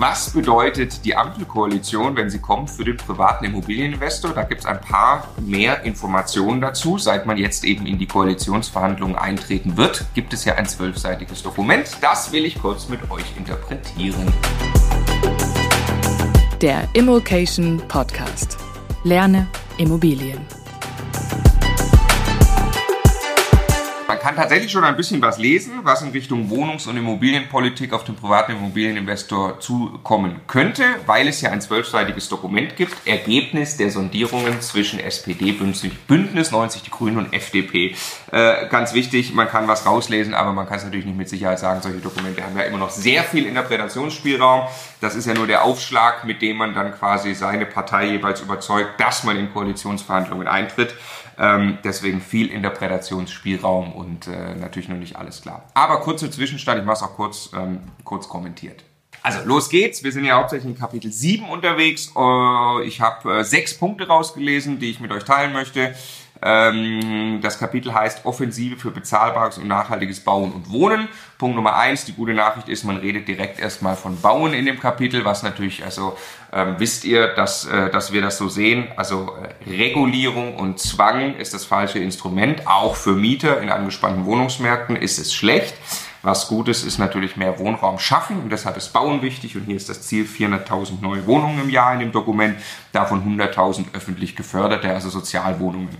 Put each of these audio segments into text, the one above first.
Was bedeutet die Ampelkoalition, wenn sie kommt, für den privaten Immobilieninvestor? Da gibt es ein paar mehr Informationen dazu. Seit man jetzt eben in die Koalitionsverhandlungen eintreten wird, gibt es ja ein zwölfseitiges Dokument. Das will ich kurz mit euch interpretieren. Der Immokation Podcast. Lerne Immobilien. Man kann tatsächlich schon ein bisschen was lesen, was in Richtung Wohnungs- und Immobilienpolitik auf den privaten Immobilieninvestor zukommen könnte, weil es ja ein zwölfseitiges Dokument gibt. Ergebnis der Sondierungen zwischen SPD, Bündnis 90 Die Grünen und FDP. Äh, ganz wichtig, man kann was rauslesen, aber man kann es natürlich nicht mit Sicherheit sagen. Solche Dokumente haben ja immer noch sehr viel Interpretationsspielraum. Das ist ja nur der Aufschlag, mit dem man dann quasi seine Partei jeweils überzeugt, dass man in Koalitionsverhandlungen eintritt. Ähm, deswegen viel Interpretationsspielraum und äh, natürlich noch nicht alles klar. Aber kurze Zwischenstand, ich mache es auch kurz, ähm, kurz kommentiert. Also los geht's. Wir sind ja hauptsächlich in Kapitel 7 unterwegs. Äh, ich habe äh, sechs Punkte rausgelesen, die ich mit euch teilen möchte. Ähm, das Kapitel heißt Offensive für bezahlbares und nachhaltiges Bauen und Wohnen. Punkt Nummer eins, die gute Nachricht ist, man redet direkt erstmal von Bauen in dem Kapitel, was natürlich, also ähm, wisst ihr, dass, äh, dass wir das so sehen. Also äh, Regulierung und Zwang ist das falsche Instrument. Auch für Mieter in angespannten Wohnungsmärkten ist es schlecht. Was gut ist, ist natürlich mehr Wohnraum schaffen und deshalb ist Bauen wichtig und hier ist das Ziel 400.000 neue Wohnungen im Jahr in dem Dokument, davon 100.000 öffentlich geförderte, also Sozialwohnungen.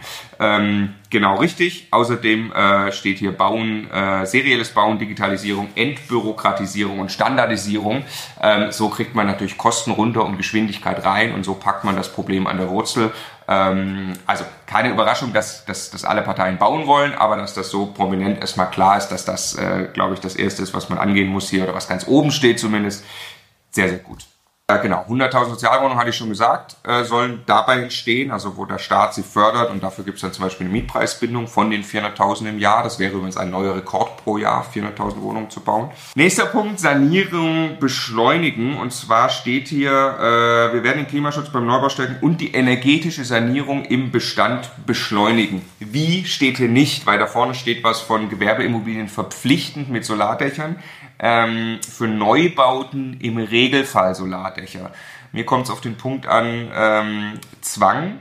Ähm, genau richtig. Außerdem äh, steht hier Bauen, äh, serielles Bauen, Digitalisierung, Entbürokratisierung und Standardisierung. Ähm, so kriegt man natürlich Kosten runter und Geschwindigkeit rein und so packt man das Problem an der Wurzel ähm, also keine Überraschung, dass, dass, dass alle Parteien bauen wollen, aber dass das so prominent erstmal klar ist, dass das, äh, glaube ich, das Erste ist, was man angehen muss hier oder was ganz oben steht zumindest. Sehr, sehr gut. Äh, genau, 100.000 Sozialwohnungen, hatte ich schon gesagt, äh, sollen dabei entstehen, also wo der Staat sie fördert und dafür gibt es dann zum Beispiel eine Mietpreisbindung von den 400.000 im Jahr. Das wäre übrigens ein neuer Rekord pro Jahr, 400.000 Wohnungen zu bauen. Nächster Punkt, Sanierung beschleunigen. Und zwar steht hier, äh, wir werden den Klimaschutz beim Neubau stärken und die energetische Sanierung im Bestand beschleunigen. Wie steht hier nicht, weil da vorne steht was von Gewerbeimmobilien verpflichtend mit Solardächern ähm, für Neubauten im Regelfall Solardächer. Mir kommt es auf den Punkt an, ähm, Zwang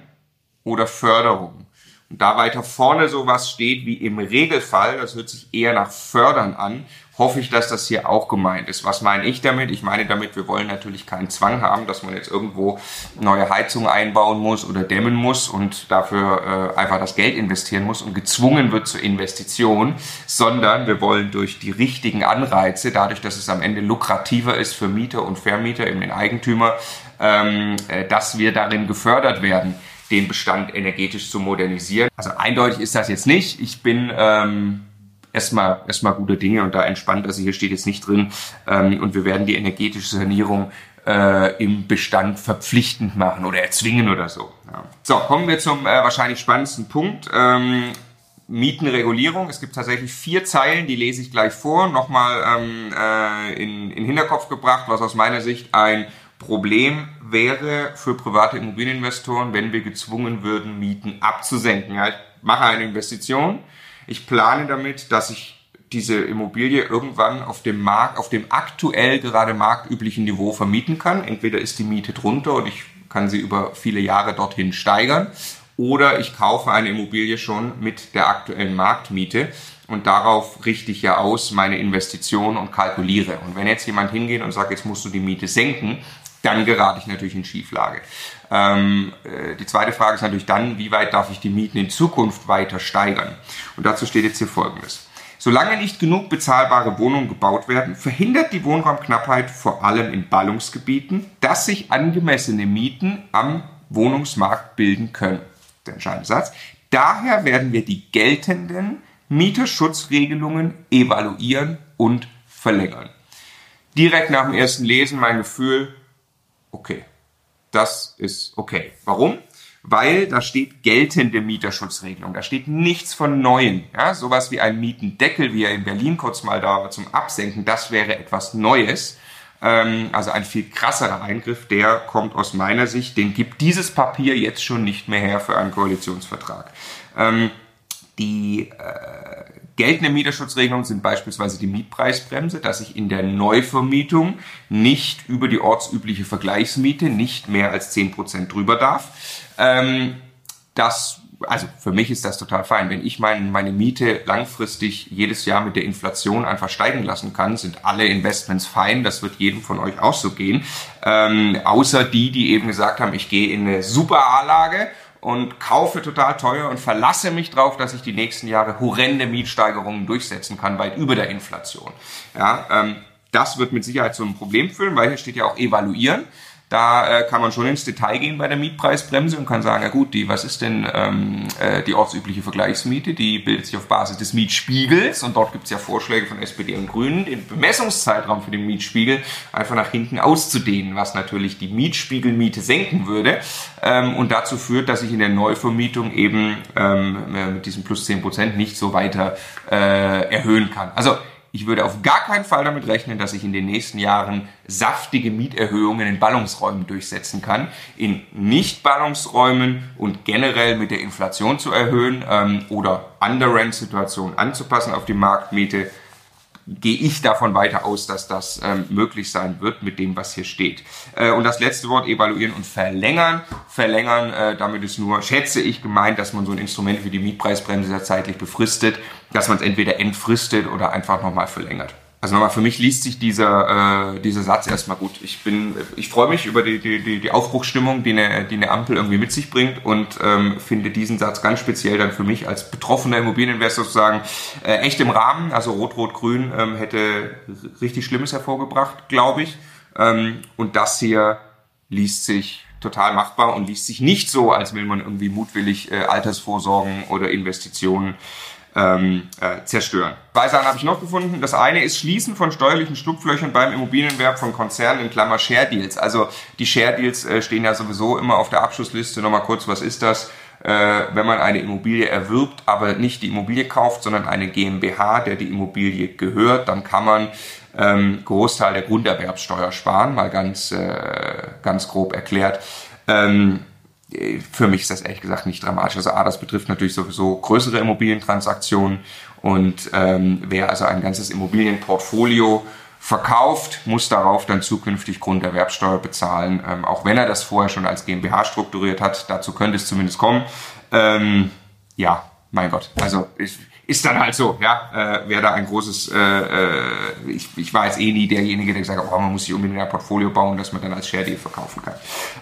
oder Förderung. Und da weiter vorne sowas steht wie im Regelfall, das hört sich eher nach Fördern an, hoffe ich, dass das hier auch gemeint ist. Was meine ich damit? Ich meine damit, wir wollen natürlich keinen Zwang haben, dass man jetzt irgendwo neue Heizungen einbauen muss oder dämmen muss und dafür äh, einfach das Geld investieren muss und gezwungen wird zur Investition, sondern wir wollen durch die richtigen Anreize, dadurch, dass es am Ende lukrativer ist für Mieter und Vermieter, eben den Eigentümer, ähm, äh, dass wir darin gefördert werden den Bestand energetisch zu modernisieren. Also eindeutig ist das jetzt nicht. Ich bin ähm, erstmal erstmal gute Dinge und da entspannt. Also hier steht jetzt nicht drin ähm, und wir werden die energetische Sanierung äh, im Bestand verpflichtend machen oder erzwingen oder so. Ja. So, kommen wir zum äh, wahrscheinlich spannendsten Punkt. Ähm, Mietenregulierung. Es gibt tatsächlich vier Zeilen, die lese ich gleich vor. Nochmal ähm, äh, in, in Hinterkopf gebracht, was aus meiner Sicht ein Problem wäre für private Immobilieninvestoren, wenn wir gezwungen würden, Mieten abzusenken. Ja, ich mache eine Investition, ich plane damit, dass ich diese Immobilie irgendwann auf dem Markt, auf dem aktuell gerade marktüblichen Niveau vermieten kann. Entweder ist die Miete drunter und ich kann sie über viele Jahre dorthin steigern oder ich kaufe eine Immobilie schon mit der aktuellen Marktmiete und darauf richte ich ja aus meine Investition und kalkuliere. Und wenn jetzt jemand hingeht und sagt, jetzt musst du die Miete senken, dann gerate ich natürlich in Schieflage. Ähm, äh, die zweite Frage ist natürlich dann, wie weit darf ich die Mieten in Zukunft weiter steigern? Und dazu steht jetzt hier Folgendes. Solange nicht genug bezahlbare Wohnungen gebaut werden, verhindert die Wohnraumknappheit vor allem in Ballungsgebieten, dass sich angemessene Mieten am Wohnungsmarkt bilden können. Der entscheidende Satz. Daher werden wir die geltenden Mieterschutzregelungen evaluieren und verlängern. Direkt nach dem ersten Lesen mein Gefühl, okay, das ist okay. Warum? Weil da steht geltende Mieterschutzregelung. Da steht nichts von neuen. Ja, sowas wie ein Mietendeckel, wie er in Berlin kurz mal da war zum Absenken, das wäre etwas Neues. Ähm, also ein viel krasserer Eingriff, der kommt aus meiner Sicht, den gibt dieses Papier jetzt schon nicht mehr her für einen Koalitionsvertrag. Ähm, die, äh, Geltende Mieterschutzregelungen sind beispielsweise die Mietpreisbremse, dass ich in der Neuvermietung nicht über die ortsübliche Vergleichsmiete nicht mehr als zehn Prozent drüber darf. Ähm, das also für mich ist das total fein. Wenn ich mein, meine Miete langfristig jedes Jahr mit der Inflation einfach steigen lassen kann, sind alle Investments fein. Das wird jedem von euch auch so gehen. Ähm, außer die, die eben gesagt haben, ich gehe in eine super A-Lage und kaufe total teuer und verlasse mich darauf, dass ich die nächsten Jahre horrende Mietsteigerungen durchsetzen kann, weit über der Inflation. Ja, ähm, das wird mit Sicherheit zu einem Problem führen, weil hier steht ja auch evaluieren. Da äh, kann man schon ins Detail gehen bei der Mietpreisbremse und kann sagen, ja gut, die, was ist denn ähm, äh, die ortsübliche Vergleichsmiete? Die bildet sich auf Basis des Mietspiegels und dort gibt es ja Vorschläge von SPD und Grünen, den Bemessungszeitraum für den Mietspiegel einfach nach hinten auszudehnen, was natürlich die Mietspiegelmiete senken würde ähm, und dazu führt, dass ich in der Neuvermietung eben ähm, mit diesem plus 10% nicht so weiter äh, erhöhen kann. Also ich würde auf gar keinen Fall damit rechnen, dass ich in den nächsten Jahren saftige Mieterhöhungen in Ballungsräumen durchsetzen kann. In Nicht-Ballungsräumen und generell mit der Inflation zu erhöhen ähm, oder Under-Rent-Situationen anzupassen auf die Marktmiete gehe ich davon weiter aus, dass das ähm, möglich sein wird mit dem, was hier steht. Äh, und das letzte Wort, evaluieren und verlängern. Verlängern, äh, damit ist nur, schätze ich, gemeint, dass man so ein Instrument wie die Mietpreisbremse zeitlich befristet, dass man es entweder entfristet oder einfach nochmal verlängert. Also nochmal, für mich liest sich dieser, äh, dieser Satz erstmal gut. Ich bin, ich freue mich über die, die, die Aufbruchsstimmung, die eine, die eine Ampel irgendwie mit sich bringt und ähm, finde diesen Satz ganz speziell dann für mich als betroffener Immobilieninvestor sozusagen äh, echt im Rahmen. Also Rot-Rot-Grün ähm, hätte richtig Schlimmes hervorgebracht, glaube ich. Ähm, und das hier liest sich total machbar und liest sich nicht so, als will man irgendwie mutwillig äh, Altersvorsorgen oder Investitionen ähm, äh, zerstören. Zwei Sachen habe ich noch gefunden. Das eine ist Schließen von steuerlichen Schlupflöchern beim Immobilienwerb von Konzernen in Klammer Share Deals. Also die Share Deals äh, stehen ja sowieso immer auf der Abschlussliste. Nochmal kurz, was ist das? Äh, wenn man eine Immobilie erwirbt, aber nicht die Immobilie kauft, sondern eine GmbH, der die Immobilie gehört, dann kann man ähm, Großteil der Grunderwerbsteuer sparen, mal ganz, äh, ganz grob erklärt. Ähm, für mich ist das ehrlich gesagt nicht dramatisch. Also A, das betrifft natürlich sowieso größere Immobilientransaktionen und ähm, wer also ein ganzes Immobilienportfolio verkauft, muss darauf dann zukünftig Grunderwerbsteuer bezahlen, ähm, auch wenn er das vorher schon als GmbH strukturiert hat. Dazu könnte es zumindest kommen. Ähm, ja, mein Gott. Also ich, ist dann halt so, ja, äh, wer da ein großes, äh, äh, ich, ich war jetzt eh nie derjenige, der gesagt hat, oh, man muss sich unbedingt ein Portfolio bauen, das man dann als Share Deal verkaufen kann.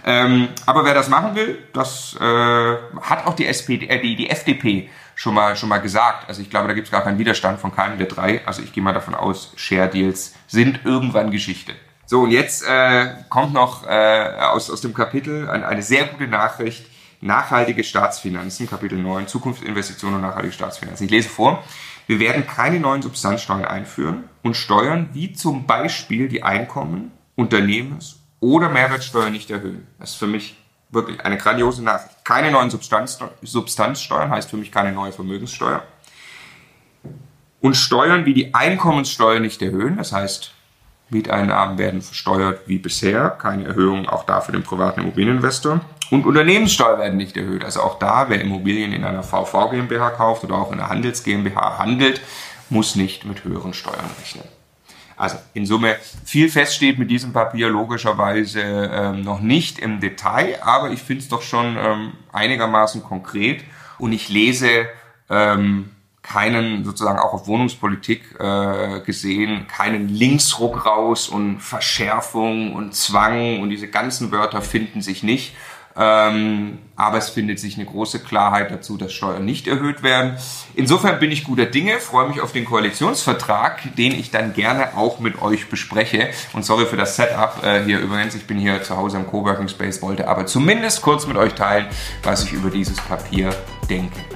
Ähm, aber wer das machen will, das äh, hat auch die SPD, äh, die, die FDP schon mal schon mal gesagt. Also ich glaube, da gibt es gar keinen Widerstand von keinem der drei. Also ich gehe mal davon aus, Share Deals sind irgendwann Geschichte. So und jetzt äh, kommt noch äh, aus aus dem Kapitel eine, eine sehr gute Nachricht Nachhaltige Staatsfinanzen, Kapitel 9, Zukunftsinvestitionen und nachhaltige Staatsfinanzen. Ich lese vor. Wir werden keine neuen Substanzsteuern einführen und Steuern wie zum Beispiel die Einkommen, Unternehmens- oder Mehrwertsteuer nicht erhöhen. Das ist für mich wirklich eine grandiose Nachricht. Keine neuen Substanz, Substanzsteuern heißt für mich keine neue Vermögenssteuer. Und Steuern wie die Einkommenssteuer nicht erhöhen. Das heißt, Mieteinnahmen werden versteuert wie bisher. Keine Erhöhung auch da für den privaten Immobilieninvestor. Und Unternehmenssteuer werden nicht erhöht. Also auch da, wer Immobilien in einer VV GmbH kauft oder auch in einer Handels GmbH handelt, muss nicht mit höheren Steuern rechnen. Also in Summe viel feststeht mit diesem Papier logischerweise ähm, noch nicht im Detail, aber ich finde es doch schon ähm, einigermaßen konkret und ich lese ähm, keinen sozusagen auch auf Wohnungspolitik äh, gesehen keinen Linksruck raus und Verschärfung und Zwang und diese ganzen Wörter finden sich nicht ähm, aber es findet sich eine große Klarheit dazu, dass Steuern nicht erhöht werden. Insofern bin ich guter Dinge, freue mich auf den Koalitionsvertrag, den ich dann gerne auch mit euch bespreche. Und sorry für das Setup äh, hier übrigens. Ich bin hier zu Hause im Coworking Space, wollte aber zumindest kurz mit euch teilen, was ich über dieses Papier denke.